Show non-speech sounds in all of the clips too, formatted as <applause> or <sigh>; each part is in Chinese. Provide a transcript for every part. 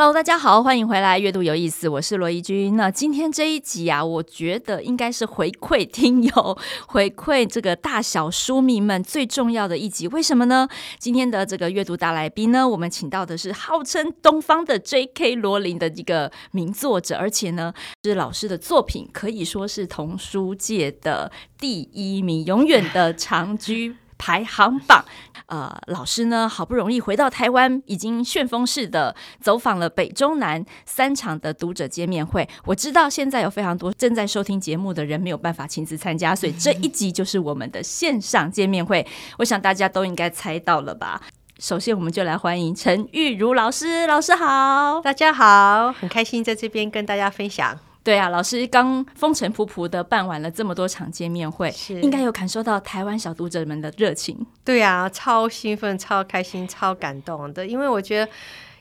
Hello，大家好，欢迎回来。阅读有意思，我是罗怡君。那今天这一集啊，我觉得应该是回馈听友、<laughs> 回馈这个大小书迷们最重要的一集。为什么呢？今天的这个阅读大来宾呢，我们请到的是号称东方的 J.K. 罗琳的一个名作者，而且呢，是老师的作品可以说是童书界的第一名，永远的长居。排行榜，呃，老师呢，好不容易回到台湾，已经旋风式的走访了北中南三场的读者见面会。我知道现在有非常多正在收听节目的人没有办法亲自参加，所以这一集就是我们的线上见面会。我想大家都应该猜到了吧？首先，我们就来欢迎陈玉如老师。老师好，大家好，很开心在这边跟大家分享。对啊，老师刚风尘仆仆的办完了这么多场见面会，是应该有感受到台湾小读者们的热情。对啊，超兴奋、超开心、超感动的，因为我觉得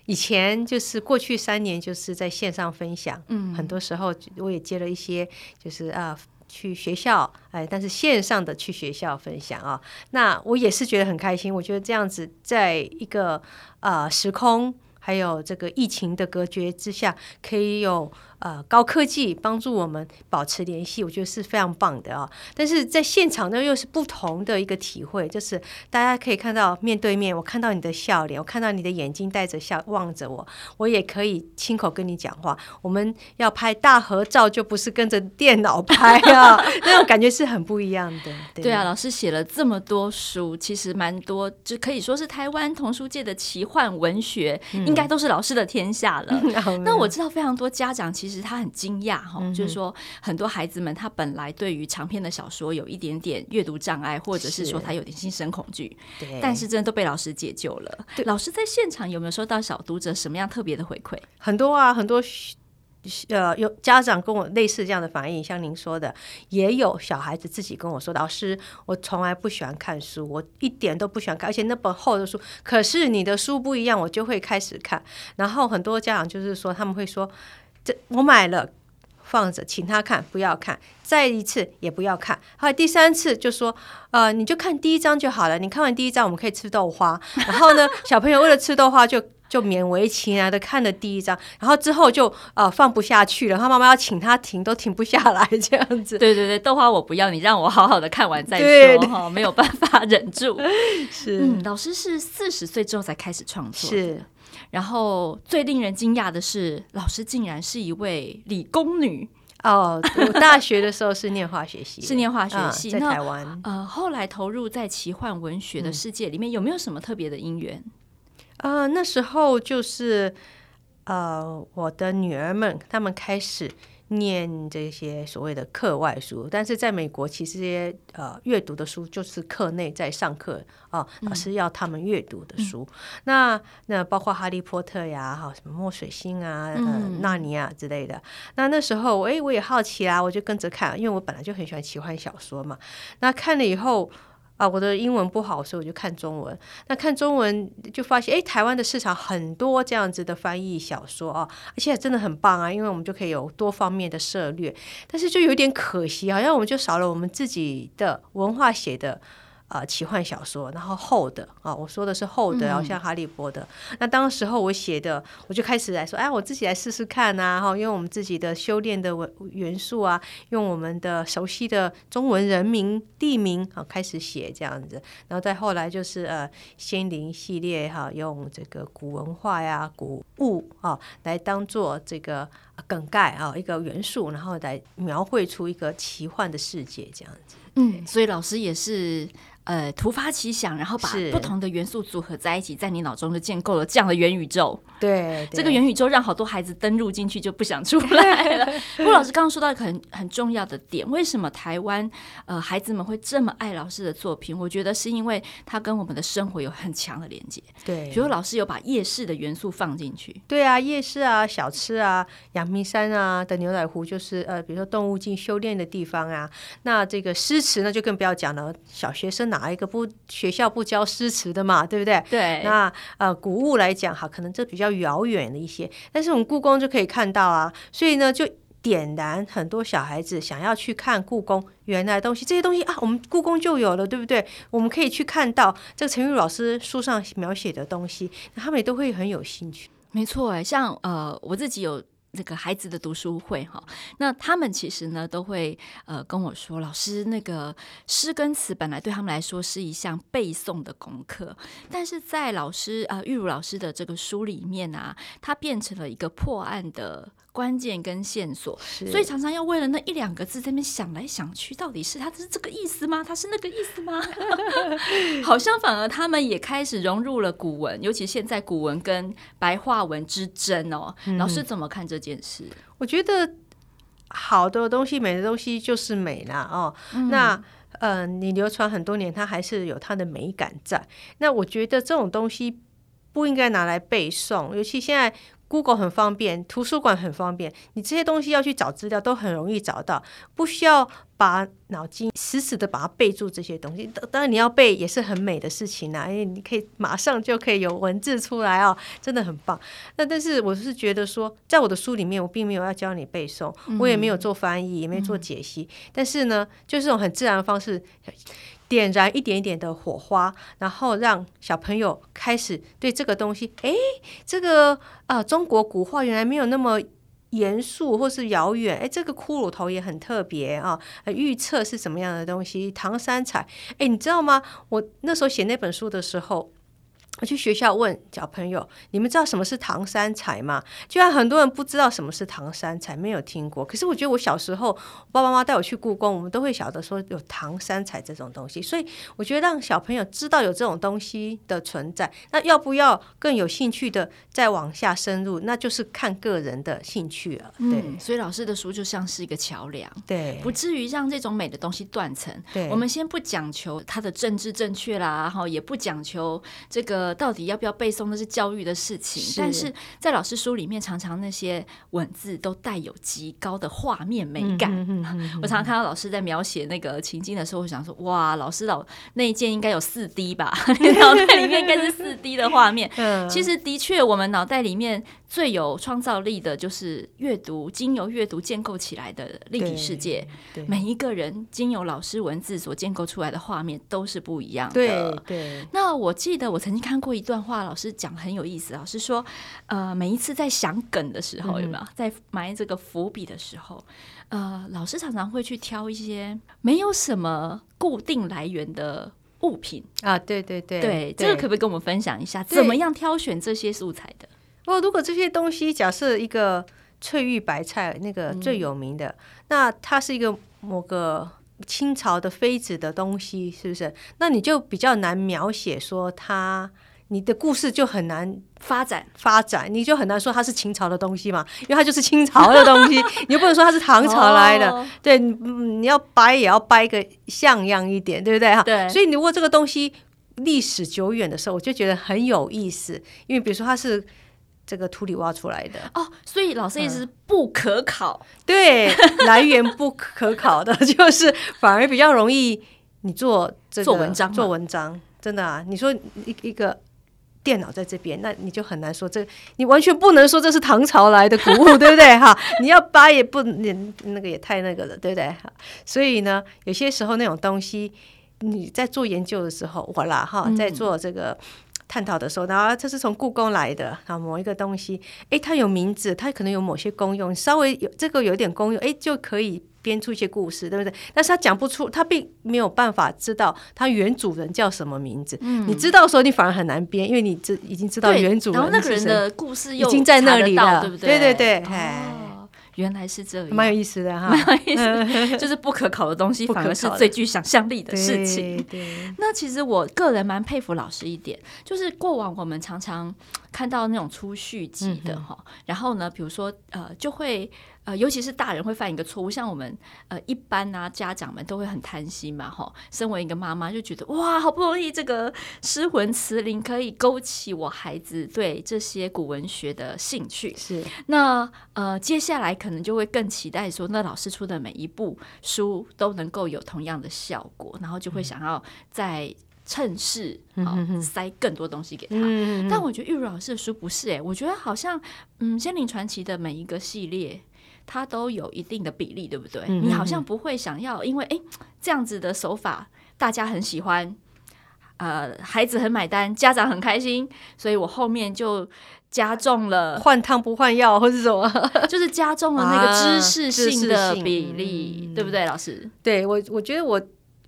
以前就是过去三年就是在线上分享，嗯，很多时候我也接了一些，就是啊去学校，哎，但是线上的去学校分享啊，那我也是觉得很开心。我觉得这样子在一个呃时空还有这个疫情的隔绝之下，可以有。呃，高科技帮助我们保持联系，我觉得是非常棒的啊、哦。但是在现场呢，又是不同的一个体会，就是大家可以看到面对面，我看到你的笑脸，我看到你的眼睛带着笑望着我，我也可以亲口跟你讲话。我们要拍大合照，就不是跟着电脑拍啊，<laughs> 那种感觉是很不一样的。对，对啊，老师写了这么多书，其实蛮多，就可以说是台湾童书界的奇幻文学，嗯、应该都是老师的天下了。<laughs> 嗯、那我知道非常多家长其实。其实他很惊讶哈，就是说很多孩子们他本来对于长篇的小说有一点点阅读障碍，或者是说他有点心生恐惧，对，但是真的都被老师解救了。老师在现场有没有收到小读者什么样特别的回馈？很多啊，很多呃，有家长跟我类似这样的反应，像您说的，也有小孩子自己跟我说：“老师，我从来不喜欢看书，我一点都不喜欢看，而且那本厚的书，可是你的书不一样，我就会开始看。”然后很多家长就是说，他们会说。我买了，放着，请他看，不要看，再一次也不要看，还有第三次就说，呃，你就看第一章就好了。你看完第一章，我们可以吃豆花。然后呢，小朋友为了吃豆花就，就就勉为其难的看了第一章，然后之后就呃放不下去了。他妈妈要请他停，都停不下来，这样子。对对对，豆花我不要，你让我好好的看完再说哈，没有办法忍住。<laughs> 是，嗯，老师是四十岁之后才开始创作。是。然后最令人惊讶的是，老师竟然是一位理工女哦！我大学的时候是念化学系，是念化学系，嗯、在台湾。呃，后来投入在奇幻文学的世界里面，嗯、有没有什么特别的因缘？啊、呃，那时候就是呃，我的女儿们她们开始。念这些所谓的课外书，但是在美国，其实这些呃阅读的书就是课内在上课啊，老师要他们阅读的书。嗯、那那包括哈利波特呀，哈什么墨水星啊，嗯，纳尼亚之类的。那那时候，哎，我也好奇啊，我就跟着看，因为我本来就很喜欢奇幻小说嘛。那看了以后。啊，我的英文不好，所以我就看中文。那看中文就发现，哎，台湾的市场很多这样子的翻译小说啊，而且真的很棒啊，因为我们就可以有多方面的涉略。但是就有点可惜，好像我们就少了我们自己的文化写的。啊、呃，奇幻小说，然后厚的啊，我说的是厚的，然后像哈利波特。嗯、那当时候我写的，我就开始来说，哎，我自己来试试看呐、啊，哈，用我们自己的修炼的文元素啊，用我们的熟悉的中文人名地名啊，开始写这样子。然后再后来就是呃，仙灵系列哈，用这个古文化呀、古物啊，来当做这个梗概啊，一个元素，然后来描绘出一个奇幻的世界这样子。嗯，所以老师也是。呃，突发奇想，然后把不同的元素组合在一起，在你脑中就建构了这样的元宇宙。对，对，这个元宇宙让好多孩子登入进去就不想出来了。<laughs> 不过老师刚刚说到一个很很重要的点，为什么台湾呃孩子们会这么爱老师的作品？我觉得是因为他跟我们的生活有很强的连接。对，比如老师有把夜市的元素放进去。对啊，夜市啊，小吃啊，阳阳明山啊的牛奶湖，就是呃，比如说动物进修炼的地方啊。那这个诗词呢，就更不要讲了。小学生哪一个不学校不教诗词的嘛，对不对？对。那呃，古物来讲，哈，可能这比较遥远的一些，但是我们故宫就可以看到啊。所以呢，就点燃很多小孩子想要去看故宫原来的东西，这些东西啊，我们故宫就有了，对不对？我们可以去看到这个陈玉老师书上描写的东西，他们也都会很有兴趣。没错，哎，像呃，我自己有那个孩子的读书会哈，那他们其实呢都会呃跟我说，老师那个诗跟词本来对他们来说是一项背诵的功课，但是在老师啊玉如老师的这个书里面啊，它变成了一个破案的。关键跟线索，所以常常要为了那一两个字在那边想来想去，到底是他是这个意思吗？他是那个意思吗？<laughs> <laughs> 好像反而他们也开始融入了古文，尤其现在古文跟白话文之争哦。嗯、老师怎么看这件事？我觉得好的东西、美的东西就是美啦哦。嗯、那呃，你流传很多年，它还是有它的美感在。那我觉得这种东西不应该拿来背诵，尤其现在。Google 很方便，图书馆很方便，你这些东西要去找资料都很容易找到，不需要把脑筋死死的把它背住这些东西。当然你要背也是很美的事情啊，因为你可以马上就可以有文字出来哦，真的很棒。那但是我是觉得说，在我的书里面，我并没有要教你背诵，我也没有做翻译，也没有做解析，嗯、但是呢，就是这种很自然的方式。点燃一点一点的火花，然后让小朋友开始对这个东西，哎，这个啊、中国古画原来没有那么严肃或是遥远，哎，这个骷髅头也很特别啊，预测是什么样的东西？唐三彩，哎，你知道吗？我那时候写那本书的时候。我去学校问小朋友：“你们知道什么是唐三彩吗？”居然很多人不知道什么是唐三彩，没有听过。可是我觉得我小时候，我爸爸妈妈带我去故宫，我们都会晓得说有唐三彩这种东西。所以我觉得让小朋友知道有这种东西的存在，那要不要更有兴趣的再往下深入，那就是看个人的兴趣了。对，嗯，所以老师的书就像是一个桥梁，对，不至于让这种美的东西断层。对，我们先不讲求它的政治正确啦，然后也不讲求这个。到底要不要背诵，那是教育的事情。是，但是在老师书里面，常常那些文字都带有极高的画面美感。嗯、哼哼哼，<laughs> 我常常看到老师在描写那个情境的时候，我想说：哇，老师老那一件应该有四 D 吧？<laughs> 脑袋里面应该是四 D 的画面。<laughs> 其实的确，我们脑袋里面。最有创造力的就是阅读，经由阅读建构起来的立体世界。每一个人经由老师文字所建构出来的画面都是不一样的。对对。那我记得我曾经看过一段话，老师讲很有意思。老师说，呃，每一次在想梗的时候，有没有在埋这个伏笔的时候，呃，老师常常会去挑一些没有什么固定来源的物品啊。对对对。对，这个可不可以跟我们分享一下，怎么样挑选这些素材的？哦，如果这些东西，假设一个翠玉白菜那个最有名的，嗯、那它是一个某个清朝的妃子的东西，是不是？那你就比较难描写说它，你的故事就很难发展发展，你就很难说它是清朝的东西嘛，因为它就是清朝的东西，<laughs> 你又不能说它是唐朝来的，哦、对，你要掰也要掰个像样一点，对不对哈？对，所以你如果这个东西历史久远的时候，我就觉得很有意思，因为比如说它是。这个土里挖出来的哦，所以老师意思是不可考，嗯、对，来源不可考的，<laughs> 就是反而比较容易你做这个做文章做文章，真的啊！你说一一个电脑在这边，那你就很难说这，你完全不能说这是唐朝来的古物，对不对？哈，你要扒也不，你那个也太那个了，对不对？所以呢，有些时候那种东西你在做研究的时候，我啦哈，在做这个。嗯探讨的时候，然后这是从故宫来的啊，某一个东西，哎，它有名字，它可能有某些功用，稍微有这个有点功用，哎，就可以编出一些故事，对不对？但是他讲不出，他并没有办法知道他原主人叫什么名字。嗯，你知道的时候，你反而很难编，因为你知已经知道原主人，然后那个人的故事已经在那里了，对不对？对对对，哦原来是这样，蛮有意思的哈，蛮有意思。就是不可考的东西，反而是最具想象力的事情。对，对，那其实我个人蛮佩服老师一点，就是过往我们常常看到那种出续集的哈，嗯、然后呢，比如说呃，就会呃，尤其是大人会犯一个错误，像我们呃一般啊，家长们都会很贪心嘛哈。身为一个妈妈，就觉得哇，好不容易这个失魂词灵可以勾起我孩子对这些古文学的兴趣，是那呃，接下来可能就会更期待说，那老师出的每一部书都能够有同样的效果，然后就会想要在。趁势好塞更多东西给他，嗯、但我觉得玉如老师的书不是诶、欸，我觉得好像嗯，仙灵传奇的每一个系列，它都有一定的比例，对不对？嗯、你好像不会想要，因为诶、欸，这样子的手法大家很喜欢，呃，孩子很买单，家长很开心，所以我后面就加重了换汤不换药，或是什么，<laughs> 就是加重了那个知识性的比例，啊、对不对，老师？对我，我觉得我。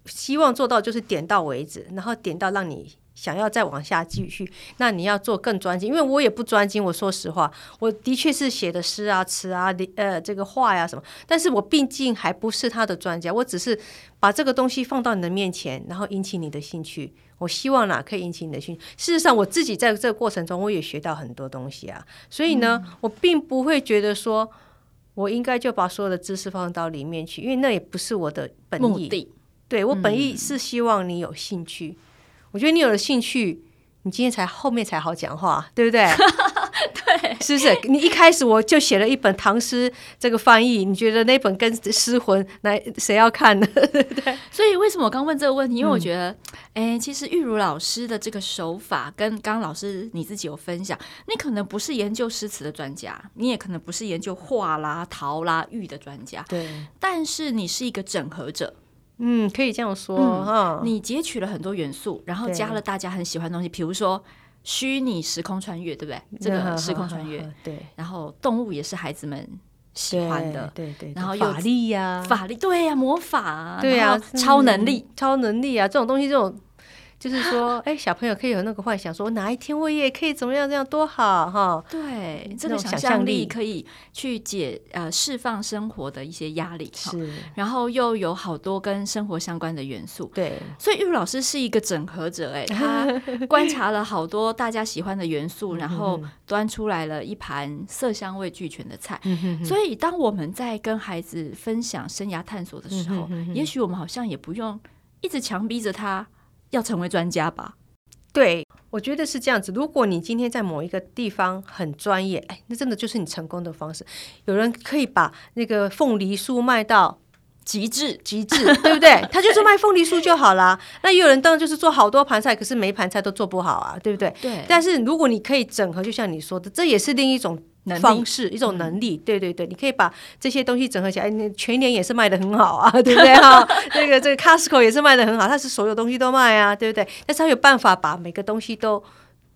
希望做到就是点到为止，然后点到让你想要再往下继续。那你要做更专精，因为我也不专精。我说实话，我的确是写的诗啊、词啊、呃这个画呀什么，但是我毕竟还不是他的专家。我只是把这个东西放到你的面前，然后引起你的兴趣。我希望哪可以引起你的兴趣。事实上，我自己在这个过程中，我也学到很多东西啊。所以呢，嗯、我并不会觉得说我应该就把所有的知识放到里面去，因为那也不是我的本意。对，我本意是希望你有兴趣，嗯、我觉得你有了兴趣，你今天才后面才好讲话，对不 <laughs> 对？对，是不是？你一开始我就写了一本唐诗这个翻译，你觉得那本跟诗魂，来谁要看呢？<laughs> 对不对？所以为什么我刚问这个问题？因为我觉得，哎、嗯，其实玉如老师的这个手法，跟刚刚老师你自己有分享，你可能不是研究诗词的专家，你也可能不是研究画啦、陶啦、玉的专家，对，但是你是一个整合者。嗯，可以这样说哈。嗯、你截取了很多元素，然后加了大家很喜欢的东西，比如说虚拟时空穿越，对不对？这个时空穿越，对。然后动物也是孩子们喜欢的，对对。然后法力呀，法力，对呀，魔法，对呀，超能力，超能力啊，这种东西，这种。就是说，哎，小朋友可以有那个幻想，说哪一天我也可以怎么样，这样多好哈！对，这个想象力可以去解呃释放生活的一些压力，是。然后又有好多跟生活相关的元素，对。所以玉如老师是一个整合者，哎，<laughs> 他观察了好多大家喜欢的元素，然后端出来了一盘色香味俱全的菜。所以当我们在跟孩子分享生涯探索的时候，也许我们好像也不用一直强逼着他。要成为专家吧？对，我觉得是这样子。如果你今天在某一个地方很专业，哎，那真的就是你成功的方式。有人可以把那个凤梨酥卖到极致，极致，对不对？<laughs> 他就是卖凤梨酥就好啦。那也有人当然就是做好多盘菜，可是每一盘菜都做不好啊，对不对？对。但是如果你可以整合，就像你说的，这也是另一种。方式一种能力，对对对，你可以把这些东西整合起来。那全年也是卖的很好啊，<laughs> 对不对哈？这个这个 Costco 也是卖的很好，它是所有东西都卖啊，对不对？但是它有办法把每个东西都。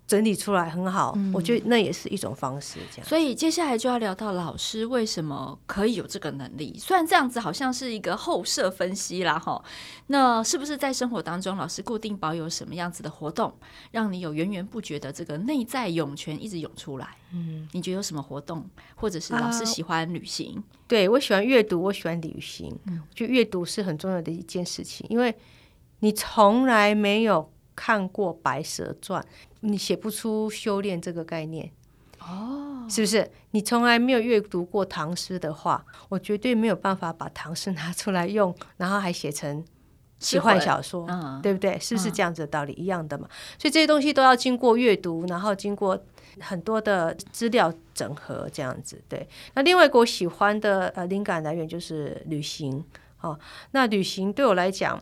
整理出来很好，嗯、我觉得那也是一种方式。这样，所以接下来就要聊到老师为什么可以有这个能力。虽然这样子好像是一个后设分析啦，哈，那是不是在生活当中，老师固定保有什么样子的活动，让你有源源不绝的这个内在涌泉一直涌出来？嗯，你觉得有什么活动，或者是老师喜欢旅行？啊、对，我喜欢阅读，我喜欢旅行。嗯，我觉得阅读是很重要的一件事情，因为你从来没有看过《白蛇传》。你写不出修炼这个概念哦，是不是？你从来没有阅读过唐诗的话，我绝对没有办法把唐诗拿出来用，然后还写成 <laughs> 奇幻小说，嗯、对不对？是不是这样子的道理？嗯、一样的嘛。所以这些东西都要经过阅读，然后经过很多的资料整合，这样子。对。那另外一个我喜欢的呃灵感来源就是旅行哦。那旅行对我来讲。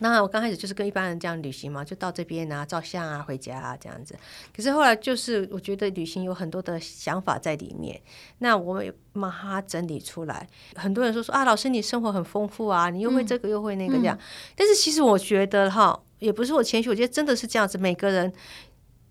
那我刚开始就是跟一般人这样旅行嘛，就到这边啊，照相啊，回家啊这样子。可是后来就是我觉得旅行有很多的想法在里面，那我也把它整理出来。很多人说说啊，老师你生活很丰富啊，你又会这个又会那个这样。嗯、但是其实我觉得哈，也不是我谦虚，我觉得真的是这样子，每个人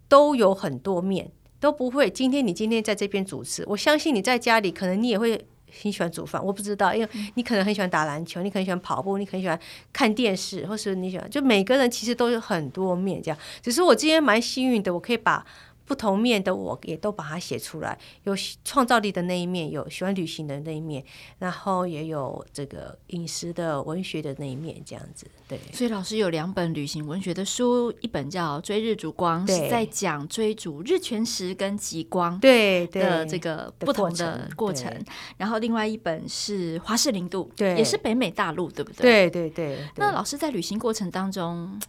都有很多面，都不会。今天你今天在这边主持，我相信你在家里可能你也会。很喜欢煮饭，我不知道，因为你可能很喜欢打篮球，你可能喜欢跑步，你可能喜欢看电视，或是你喜欢，就每个人其实都有很多面这样。只是我今天蛮幸运的，我可以把不同面的我也都把它写出来，有创造力的那一面，有喜欢旅行的那一面，然后也有这个饮食的、文学的那一面，这样子。对，所以老师有两本旅行文学的书，一本叫《追日逐光》，是在讲追逐日全食跟极光对的这个不同的的过程。然后另外一本是《华氏零度》，对，也是北美大陆，对不对？对对对，对。那老师在旅行过程当中。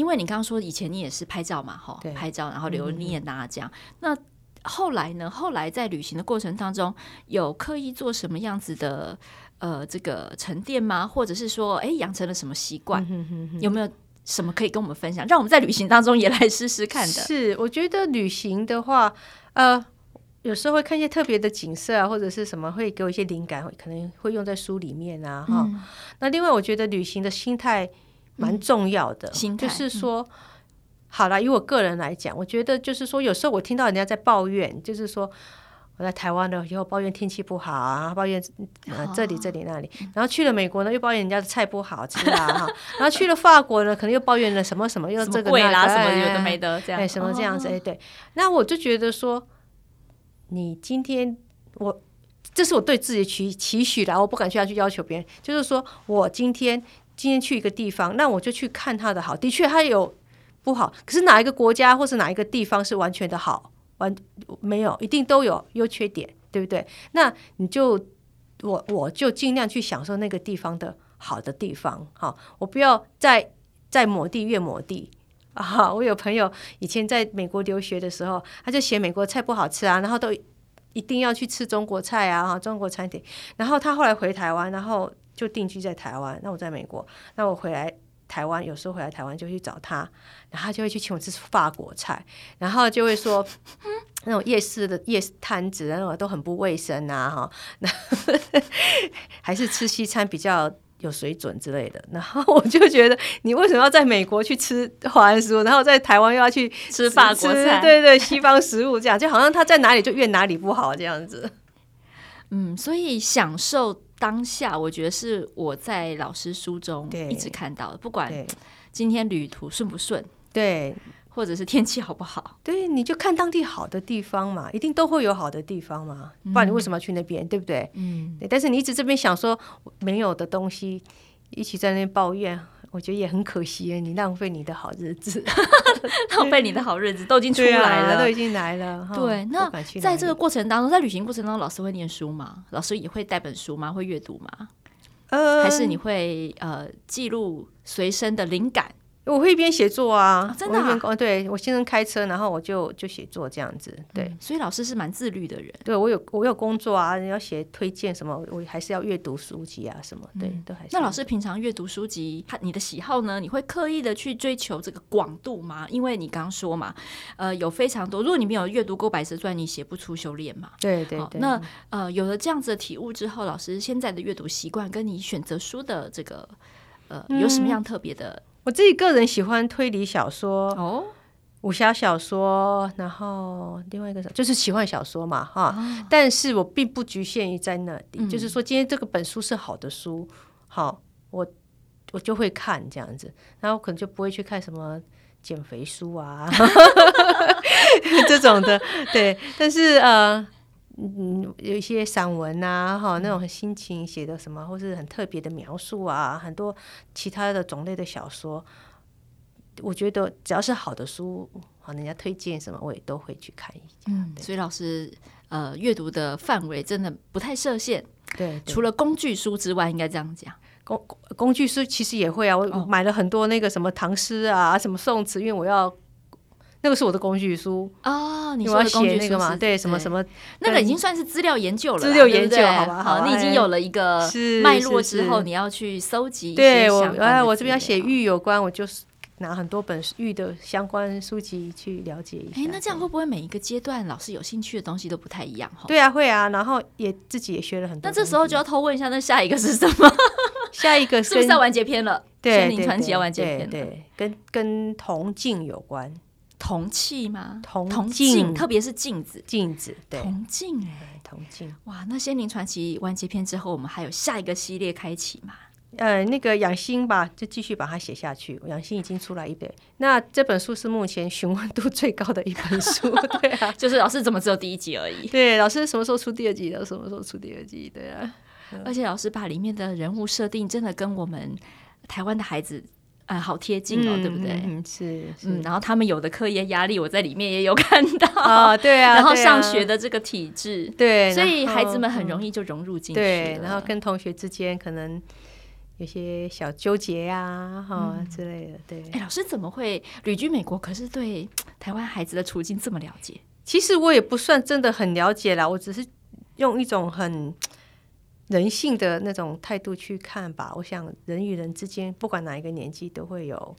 因为你刚刚说以前你也是拍照嘛，哈，拍照然后留念啊这样。嗯、那后来呢？后来在旅行的过程当中，有刻意做什么样子的呃这个沉淀吗？或者是说，哎，养成了什么习惯？嗯、哼哼有没有什么可以跟我们分享，让我们在旅行当中也来试试看的？是，我觉得旅行的话，呃，有时候会看一些特别的景色啊，或者是什么会给我一些灵感，可能会用在书里面啊，哈、嗯。那另外，我觉得旅行的心态。蛮重要的，嗯、就是说，嗯、好了，以我个人来讲，我觉得就是说，有时候我听到人家在抱怨，就是说我在台湾的以后抱怨天气不好啊，抱怨呃这里这里那里，哦、然后去了美国呢又抱怨人家的菜不好吃啊，哈，然后去了法国呢可能又抱怨了什么什么又这个贵啦什么有的没的这样，哎什么这样子哎对，那我就觉得说，你今天我这是我对自己期期许的，我不敢去要去要求别人，就是说我今天。今天去一个地方，那我就去看它的好。的确，它有不好，可是哪一个国家或是哪一个地方是完全的好？完没有，一定都有优缺点，对不对？那你就我我就尽量去享受那个地方的好的地方。好，我不要再再抹地越抹地啊！我有朋友以前在美国留学的时候，他就嫌美国菜不好吃啊，然后都一定要去吃中国菜啊，中国餐厅。然后他后来回台湾，然后。就定居在台湾，那我在美国，那我回来台湾，有时候回来台湾就去找他，然后他就会去请我吃法国菜，然后就会说那种夜市的夜市摊子，那种都很不卫生啊，哈，那 <laughs> 还是吃西餐比较有水准之类的。然后我就觉得，你为什么要在美国去吃华安食物，然后在台湾又要去吃法国菜？对对，西方食物这样，就好像他在哪里就越哪里不好这样子。嗯，所以享受。当下我觉得是我在老师书中一直看到的，不管今天旅途顺不顺，对，或者是天气好不好，对，你就看当地好的地方嘛，一定都会有好的地方嘛，不然你为什么要去那边，嗯、对不对？嗯对，但是你一直这边想说没有的东西，一起在那边抱怨。我觉得也很可惜，你浪费你的好日子，<laughs> 浪费你的好日子都已经出来了，啊、都已经来了。对，那在这个过程当中，在旅行过程当中，老师会念书吗？老师也会带本书吗？会阅读吗？呃，还是你会呃记录随身的灵感？我会一边写作啊，哦、真的啊，我对我先生开车，然后我就就写作这样子。对，嗯、所以老师是蛮自律的人。对我有我有工作啊，要写推荐什么，我还是要阅读书籍啊什么。对，嗯、都还是。那老师平常阅读书籍，他你的喜好呢？你会刻意的去追求这个广度吗？因为你刚刚说嘛，呃，有非常多，如果你没有阅读过《白蛇传》，你写不出修炼嘛。对对对。那呃，有了这样子的体悟之后，老师现在的阅读习惯跟你选择书的这个呃，有什么样特别的？嗯我自己个人喜欢推理小说哦，武侠小说，然后另外一个就是奇幻小说嘛，哈。哦、但是我并不局限于在那里，嗯、就是说今天这个本书是好的书，好，我我就会看这样子，然后可能就不会去看什么减肥书啊 <laughs> 这种的，对。但是呃。嗯，有一些散文啊，哈，那种心情写的什么，或是很特别的描述啊，很多其他的种类的小说，我觉得只要是好的书，好，人家推荐什么，我也都会去看一下。嗯，所以老师呃，阅读的范围真的不太设限。对，除了工具书之外，应该这样讲。工工具书其实也会啊，我买了很多那个什么唐诗啊，什么宋词，因为我要。那个是我的工具书哦，你说的工具书嘛？对，什么什么，那个已经算是资料研究了。资料研究，好吧？好，你已经有了一个脉络之后，你要去搜集。对我，哎，我这边要写玉有关，我就是拿很多本玉的相关书籍去了解一下。哎，那这样会不会每一个阶段老师有兴趣的东西都不太一样？哈，对啊，会啊。然后也自己也学了很多。那这时候就要偷问一下，那下一个是什么？<laughs> 下一个 <laughs> 是不是要完结篇了？对，仙灵传奇要完结篇了。对，跟跟铜镜有关。铜器吗？铜镜，特别是镜子，镜子，对，铜镜，哎，铜镜，哇！那《仙灵传奇》完结篇之后，我们还有下一个系列开启吗？呃，那个养心吧，就继续把它写下去。养心已经出来一本，那这本书是目前询问度最高的一本书。<laughs> 对啊，就是老师怎么只有第一集而已？对，老师什么时候出第二集的？什么时候出第二集？对啊，而且老师把里面的人物设定真的跟我们台湾的孩子啊、呃、好贴近哦，嗯、对不对？嗯，是，是嗯，然后他们有的课业压力，我在里面也有 <laughs> 看到啊、哦，对啊，<laughs> 然后上学的这个体制，对，所以孩子们很容易就融入进去、嗯。对，然后跟同学之间可能。有些小纠结呀、啊，哈、嗯、之类的，对。哎，老师怎么会旅居美国？可是对台湾孩子的处境这么了解？其实我也不算真的很了解啦，我只是用一种很人性的那种态度去看吧。我想人与人之间，不管哪一个年纪，都会有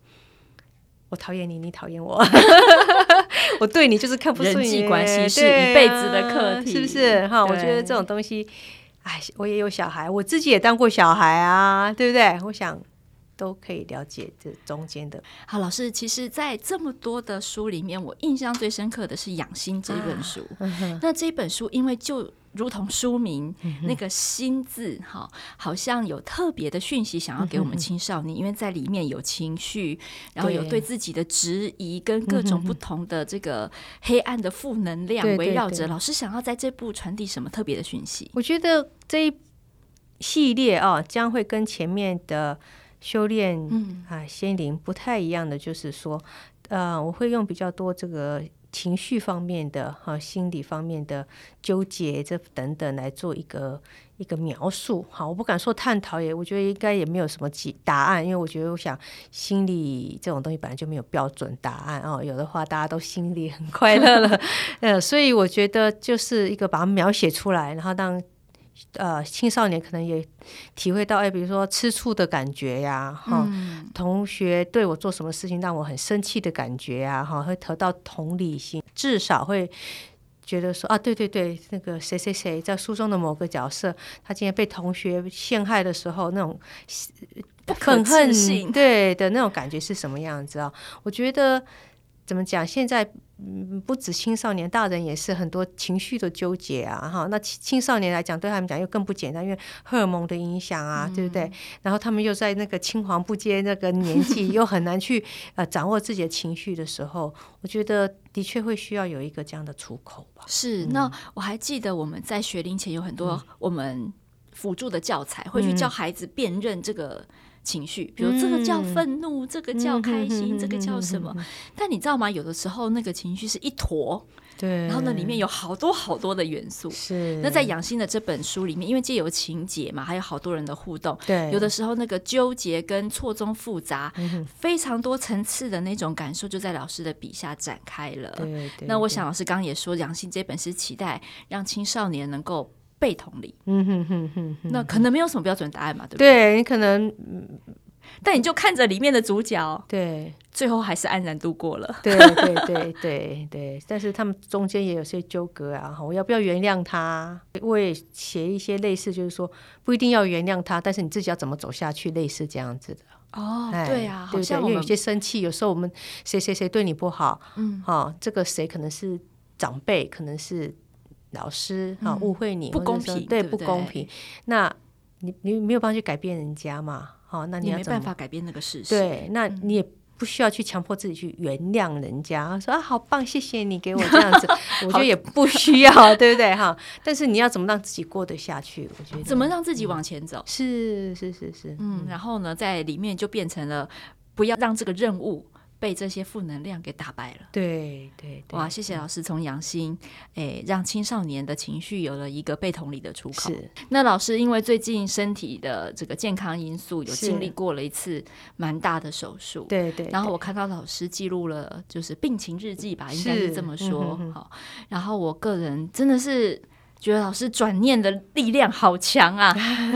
我讨厌你，你讨厌我，<laughs> <laughs> 我对你就是看不顺眼。人际关系是一辈子的课题，是不是？哈，我觉得这种东西。哎，我也有小孩，我自己也当过小孩啊，对不对？我想都可以了解这中间的。好，老师，其实，在这么多的书里面，我印象最深刻的是《养心》这本书。<laughs> 啊、那这本书，因为就如同书名、嗯、那个“心”字，哈，好像有特别的讯息想要给我们青少年，嗯、因为在里面有情绪，然后有对自己的质疑，跟各种不同的这个黑暗的负能量围绕着。老师想要在这部传递什么特别的讯息？我觉得这一系列啊，将会跟前面的修炼啊心灵不太一样的，就是说，呃，我会用比较多这个。情绪方面的哈，心理方面的纠结，这等等来做一个一个描述。好，我不敢说探讨，也我觉得应该也没有什么解答案，因为我觉得我想心理这种东西本来就没有标准答案哦。有的话大家都心里很快乐了，<laughs> 呃，所以我觉得就是一个把它描写出来，然后让。呃，青少年可能也体会到，哎，比如说吃醋的感觉呀，哈、嗯，同学对我做什么事情让我很生气的感觉呀，哈，会得到同理心，至少会觉得说啊，对对对，那个谁谁谁在书中的某个角色，他今天被同学陷害的时候，那种愤恨，对的那种感觉是什么样子啊？我觉得。怎么讲？现在嗯，不止青少年，大人也是很多情绪的纠结啊，哈。那青青少年来讲，对他们讲又更不简单，因为荷尔蒙的影响啊，嗯、对不对？然后他们又在那个青黄不接那个年纪，又很难去呃掌握自己的情绪的时候，我觉得的确会需要有一个这样的出口吧。是。那我还记得我们在学龄前有很多我们辅助的教材，会去教孩子辨认这个。情绪，比如这个叫愤怒，嗯、这个叫开心，嗯、这个叫什么？嗯、但你知道吗？有的时候那个情绪是一坨，对，然后呢，里面有好多好多的元素。是。那在养心的这本书里面，因为借由情节嘛，还有好多人的互动，对，有的时候那个纠结跟错综复杂，嗯、非常多层次的那种感受，就在老师的笔下展开了。对，对，对。那我想老师刚刚也说，养心这本是期待让青少年能够被同理。嗯哼哼哼，哼。那可能没有什么标准答案嘛，对不对？对你可能。但你就看着里面的主角，对，最后还是安然度过了。对对对对对，但是他们中间也有些纠葛啊，我要不要原谅他？我也写一些类似，就是说不一定要原谅他，但是你自己要怎么走下去，类似这样子的。哦，对啊，好像因为有些生气，有时候我们谁谁谁对你不好，嗯，哈，这个谁可能是长辈，可能是老师，哈，误会你，不公平，对，不公平。那你你没有办法去改变人家嘛？好，那你，没办法改变那个事实。对，那你也不需要去强迫自己去原谅人家，嗯、说啊，好棒，谢谢你给我这样子，<laughs> 我觉得也不需要，对不对？哈，但是你要怎么让自己过得下去？我觉得怎么让自己往前走？是是是是，嗯，然后呢，在里面就变成了不要让这个任务。被这些负能量给打败了。对对，对，哇！谢谢老师从养心，诶，让青少年的情绪有了一个被同理的出口。是。那老师因为最近身体的这个健康因素，有经历过了一次蛮大的手术。对，对对。然后我看到老师记录了，就是病情日记吧，应该是这么说。好、然后我个人真的是。觉得老师转念的力量好强啊！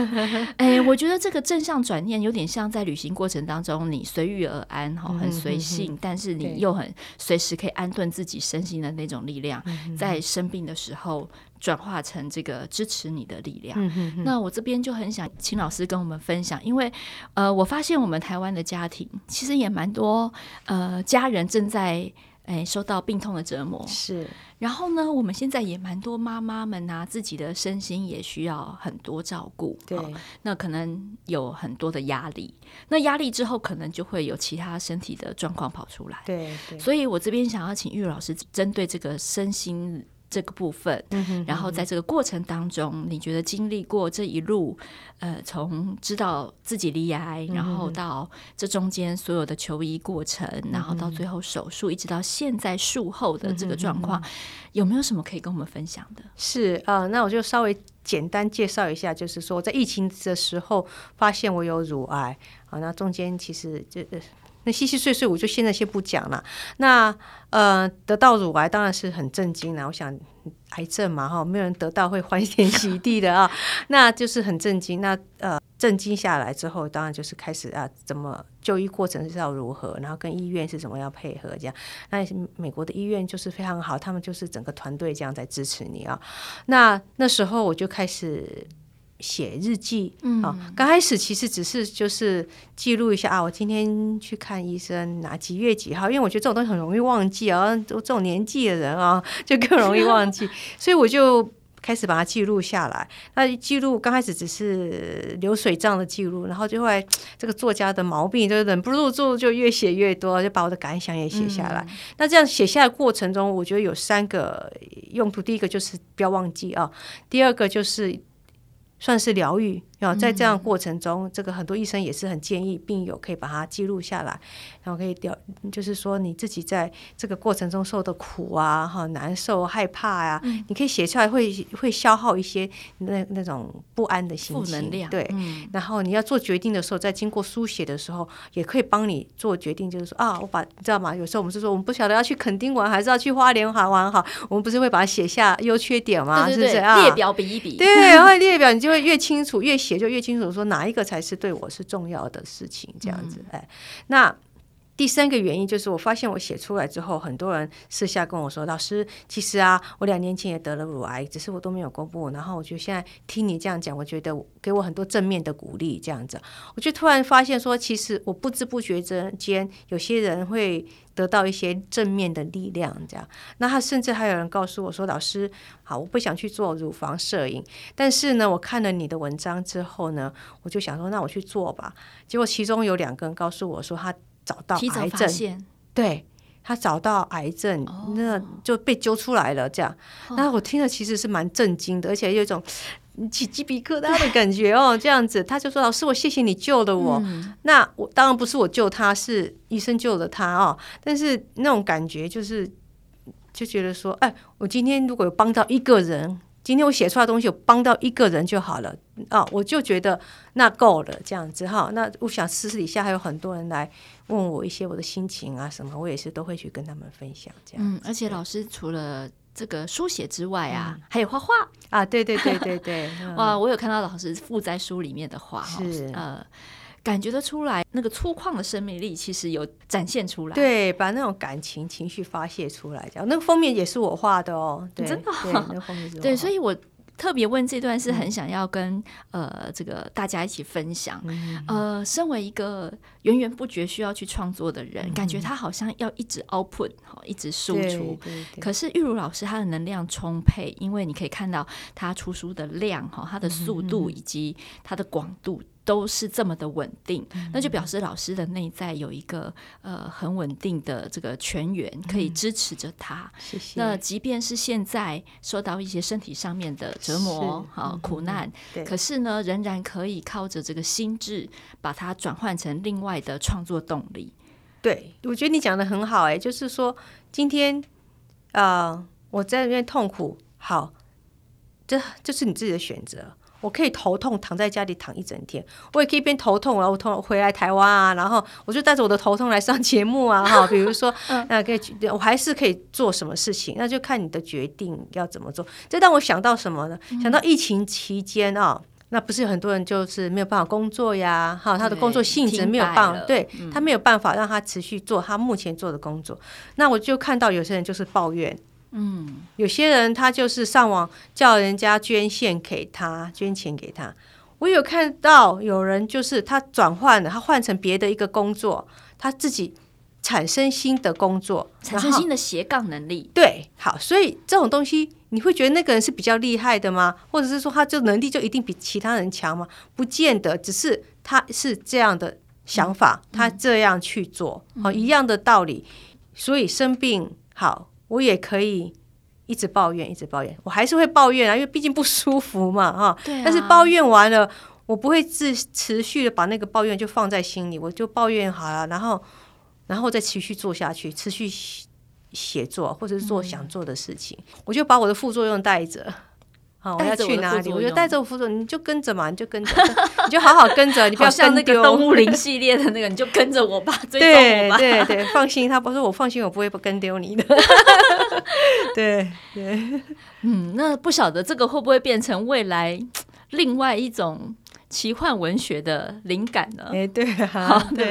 <laughs> 哎，我觉得这个正向转念有点像在旅行过程当中，你随遇而安哈，很随性，嗯、哼哼，但是你又很随时可以安顿自己身心的那种力量，嗯、在生病的时候转化成这个支持你的力量。嗯、那我这边就很想请老师跟我们分享，因为呃，我发现我们台湾的家庭其实也蛮多呃家人正在。哎，受到病痛的折磨是。然后呢，我们现在也蛮多妈妈们啊，自己的身心也需要很多照顾。对、哦，那可能有很多的压力。那压力之后，可能就会有其他身体的状况跑出来。对对。所以我这边想要请玉老师针对这个身心。这个部分，然后在这个过程当中，你觉得经历过这一路，呃，从知道自己罹癌，然后到这中间所有的求医过程，然后到最后手术，一直到现在术后的这个状况，有没有什么可以跟我们分享的？是啊、呃，那我就稍微简单介绍一下，就是说在疫情的时候发现我有乳癌啊，那中间其实就。那细细碎碎，我就现在先不讲了。那呃，得到乳癌当然是很震惊了。我想，癌症嘛，哈，没有人得到会欢天喜地的啊。那就是很震惊。那呃，震惊下来之后，当然就是开始啊，怎么就医过程是要如何，然后跟医院是怎么样配合这样。那美国的医院就是非常好，他们就是整个团队这样在支持你啊。那那时候我就开始。写日记啊，刚开始其实只是就是记录一下啊，我今天去看医生哪几月几号，因为我觉得这种东西很容易忘记啊，这种年纪的人啊 <laughs> 就更容易忘记，<laughs> 所以我就开始把它记录下来。那记录刚开始只是流水账的记录，然后就会这个作家的毛病就忍不住就就越写越多，就把我的感想也写下来。嗯、那这样写下来过程中，我觉得有三个用途，第一个就是不要忘记啊，第二个就是。算是疗愈。要在这样的过程中，这个很多医生也是很建议病友可以把它记录下来，然后可以掉，就是说你自己在这个过程中受的苦啊，哈，难受、害怕呀、啊，嗯、你可以写出来会，会会消耗一些那那种不安的心情，负能量。对，嗯、然后你要做决定的时候，在经过书写的时候，也可以帮你做决定，就是说啊，我把你知道吗？有时候我们是说我们不晓得要去垦丁玩还是要去花莲玩玩好，我们不是会把它写下优缺点吗？对对对，是不是啊？列表比一比，对，然后列表你就会越清楚越。写就越清楚，说哪一个才是对我是重要的事情，这样子，哎，那。第三个原因就是，我发现我写出来之后，很多人私下跟我说：“老师，其实啊，我两年前也得了乳癌，只是我都没有公布。然后我就现在听你这样讲，我觉得给我很多正面的鼓励，这样子，我就突然发现说，其实我不知不觉之间，有些人会得到一些正面的力量，这样。那他甚至还有人告诉我说：‘老师，好，我不想去做乳房摄影，但是呢，我看了你的文章之后呢，我就想说，那我去做吧。’结果其中有两个人告诉我说他。找到癌症，对，他找到癌症，哦、那就被揪出来了。这样，那、哦、我听了其实是蛮震惊的，而且有一种起鸡皮疙瘩的感觉哦。这样子，他就说：“老师，我谢谢你救了我。嗯”那我当然不是我救他，是医生救了他哦。但是那种感觉就是，就觉得说：“哎，我今天如果有帮到一个人。”今天我写出来的东西我帮到一个人就好了啊、哦，我就觉得那够了这样子哈。那我想私底下还有很多人来问我一些我的心情啊什么，我也是都会去跟他们分享这样。嗯，而且老师除了这个书写之外啊，嗯、还有画画啊，对对对对对，<laughs> 哇，我有看到老师附在书里面的画，是呃。感觉得出来，那个粗犷的生命力其实有展现出来。对，把那种感情情绪发泄出来，这样。那个封面也是我画的哦，对真的。对，那个封面是我。对，所以我特别问这段，是很想要跟、嗯、呃这个大家一起分享。嗯、呃，身为一个源源不绝需要去创作的人，嗯、感觉他好像要一直 output，一直输出。可是玉茹老师他的能量充沛，因为你可以看到他出书的量哈，他的速度以及他的广度。都是这么的稳定，那就表示老师的内在有一个呃很稳定的这个泉源可以支持着他。谢谢。那即便是现在受到一些身体上面的折磨、啊苦难，可是呢，仍然可以靠着这个心智，把它转换成另外的创作动力。对，我觉得你讲的很好，哎，就是说今天呃我在那边痛苦，好，这这是你自己的选择。我可以头痛躺在家里躺一整天，我也可以一边头痛，然后痛回来台湾啊，然后我就带着我的头痛来上节目啊，哈，<laughs> 比如说，那可以，我还是可以做什么事情，那就看你的决定要怎么做。这让我想到什么呢？想到疫情期间啊，那不是有很多人就是没有办法工作呀，哈，他的工作性质没有办法，对他没有办法让他持续做他目前做的工作，那我就看到有些人就是抱怨。嗯，有些人他就是上网叫人家捐献给他，捐钱给他。我有看到有人就是他转换了，他换成别的一个工作，他自己产生新的工作，产生新的斜杠能力。对，好，所以这种东西你会觉得那个人是比较厉害的吗？或者是说他就能力就一定比其他人强吗？不见得，只是他是这样的想法，嗯、他这样去做，好、嗯，一样的道理。所以生病好，我也可以一直抱怨，一直抱怨，我还是会抱怨啊，因为毕竟不舒服嘛，哈。但是抱怨完了，我不会自持续的把那个抱怨就放在心里，我就抱怨好了，然后。然后再持续做下去，持续写作，或者是做想做的事情。嗯、我就把我的副作用带着，好，我要去哪里，我就带着我副作用，你就跟着嘛，你就跟着，<laughs> 你就好好跟着，你不要像那个动物灵系列的那个，你就跟着我吧，<laughs> 追踪我吧。对对对，放心，他不是我放心，我不会不跟丢你的。<laughs> 对对，嗯，那不晓得这个会不会变成未来另外一种？奇幻文学的灵感呢？哎，对啊，好，对不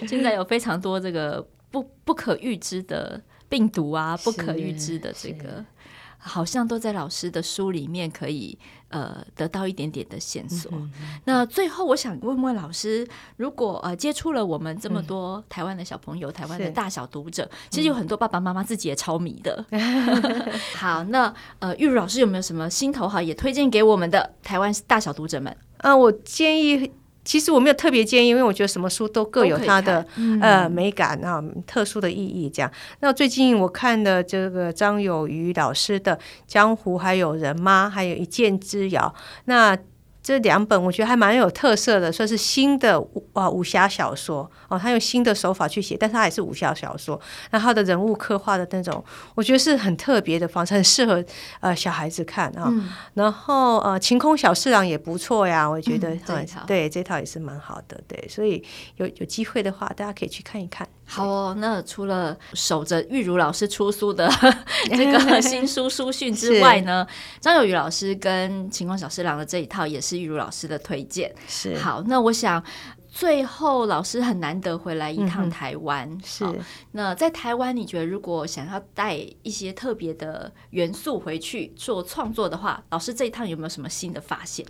对？现在有非常多这个不不可预知的病毒啊，不可预知的这个，好像都在老师的书里面可以呃得到一点点的线索。嗯、那最后，我想问问老师，如果呃接触了我们这么多台湾的小朋友、嗯、台湾的大小读者，其实有很多爸爸妈妈自己也超迷的。<laughs> 好，那呃，玉如老师有没有什么心头好也推荐给我们的台湾大小读者们？嗯、呃，我建议，其实我没有特别建议，因为我觉得什么书都各有它的、嗯、呃美感啊，特殊的意义这样。那最近我看的这个张友渔老师的《江湖还有人吗》，还有一剑之遥，那。这两本我觉得还蛮有特色的，算是新的武啊武侠小说哦，他用新的手法去写，但是他也是武侠小说。那他的人物刻画的那种，我觉得是很特别的方式，很适合呃小孩子看啊。嗯、然后呃晴空小侍郎也不错呀，我觉得、嗯、这一套对这套也是蛮好的，对，所以有有机会的话，大家可以去看一看。好哦，那除了守着玉如老师出书的 <laughs> 这个新书书讯之外呢，张友渔老师跟晴空小侍郎的这一套也是玉如老师的推荐。是。好，那我想最后老师很难得回来一趟台湾，嗯、是那在台湾，你觉得如果想要带一些特别的元素回去做创作的话，老师这一趟有没有什么新的发现？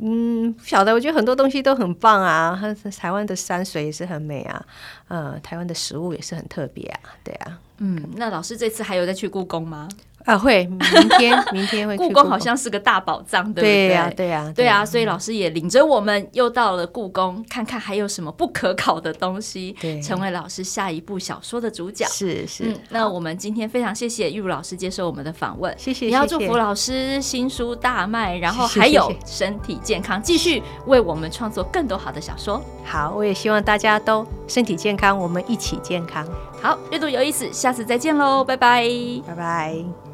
嗯，不晓得，我觉得很多东西都很棒啊，<laughs> 台湾的山水也是很美啊，呃，台湾的食物也是很特别啊，对啊，嗯，那老师这次还有再去故宫吗？啊，会明天 <laughs> 明天会去故宫，好像是个大宝藏，对不对？对呀，对呀，对啊，所以老师也领着我们又到了故宫，看看还有什么不可考的东西，对，成为老师下一部小说的主角。是是，那我们今天非常谢谢玉如老师接受我们的访问，谢谢，也要祝福老师新书大卖，然后还有身体健康，继续为我们创作更多好的小说。好，我也希望大家都身体健康，我们一起健康。好，阅读有意思，下次再见喽，拜拜，拜拜。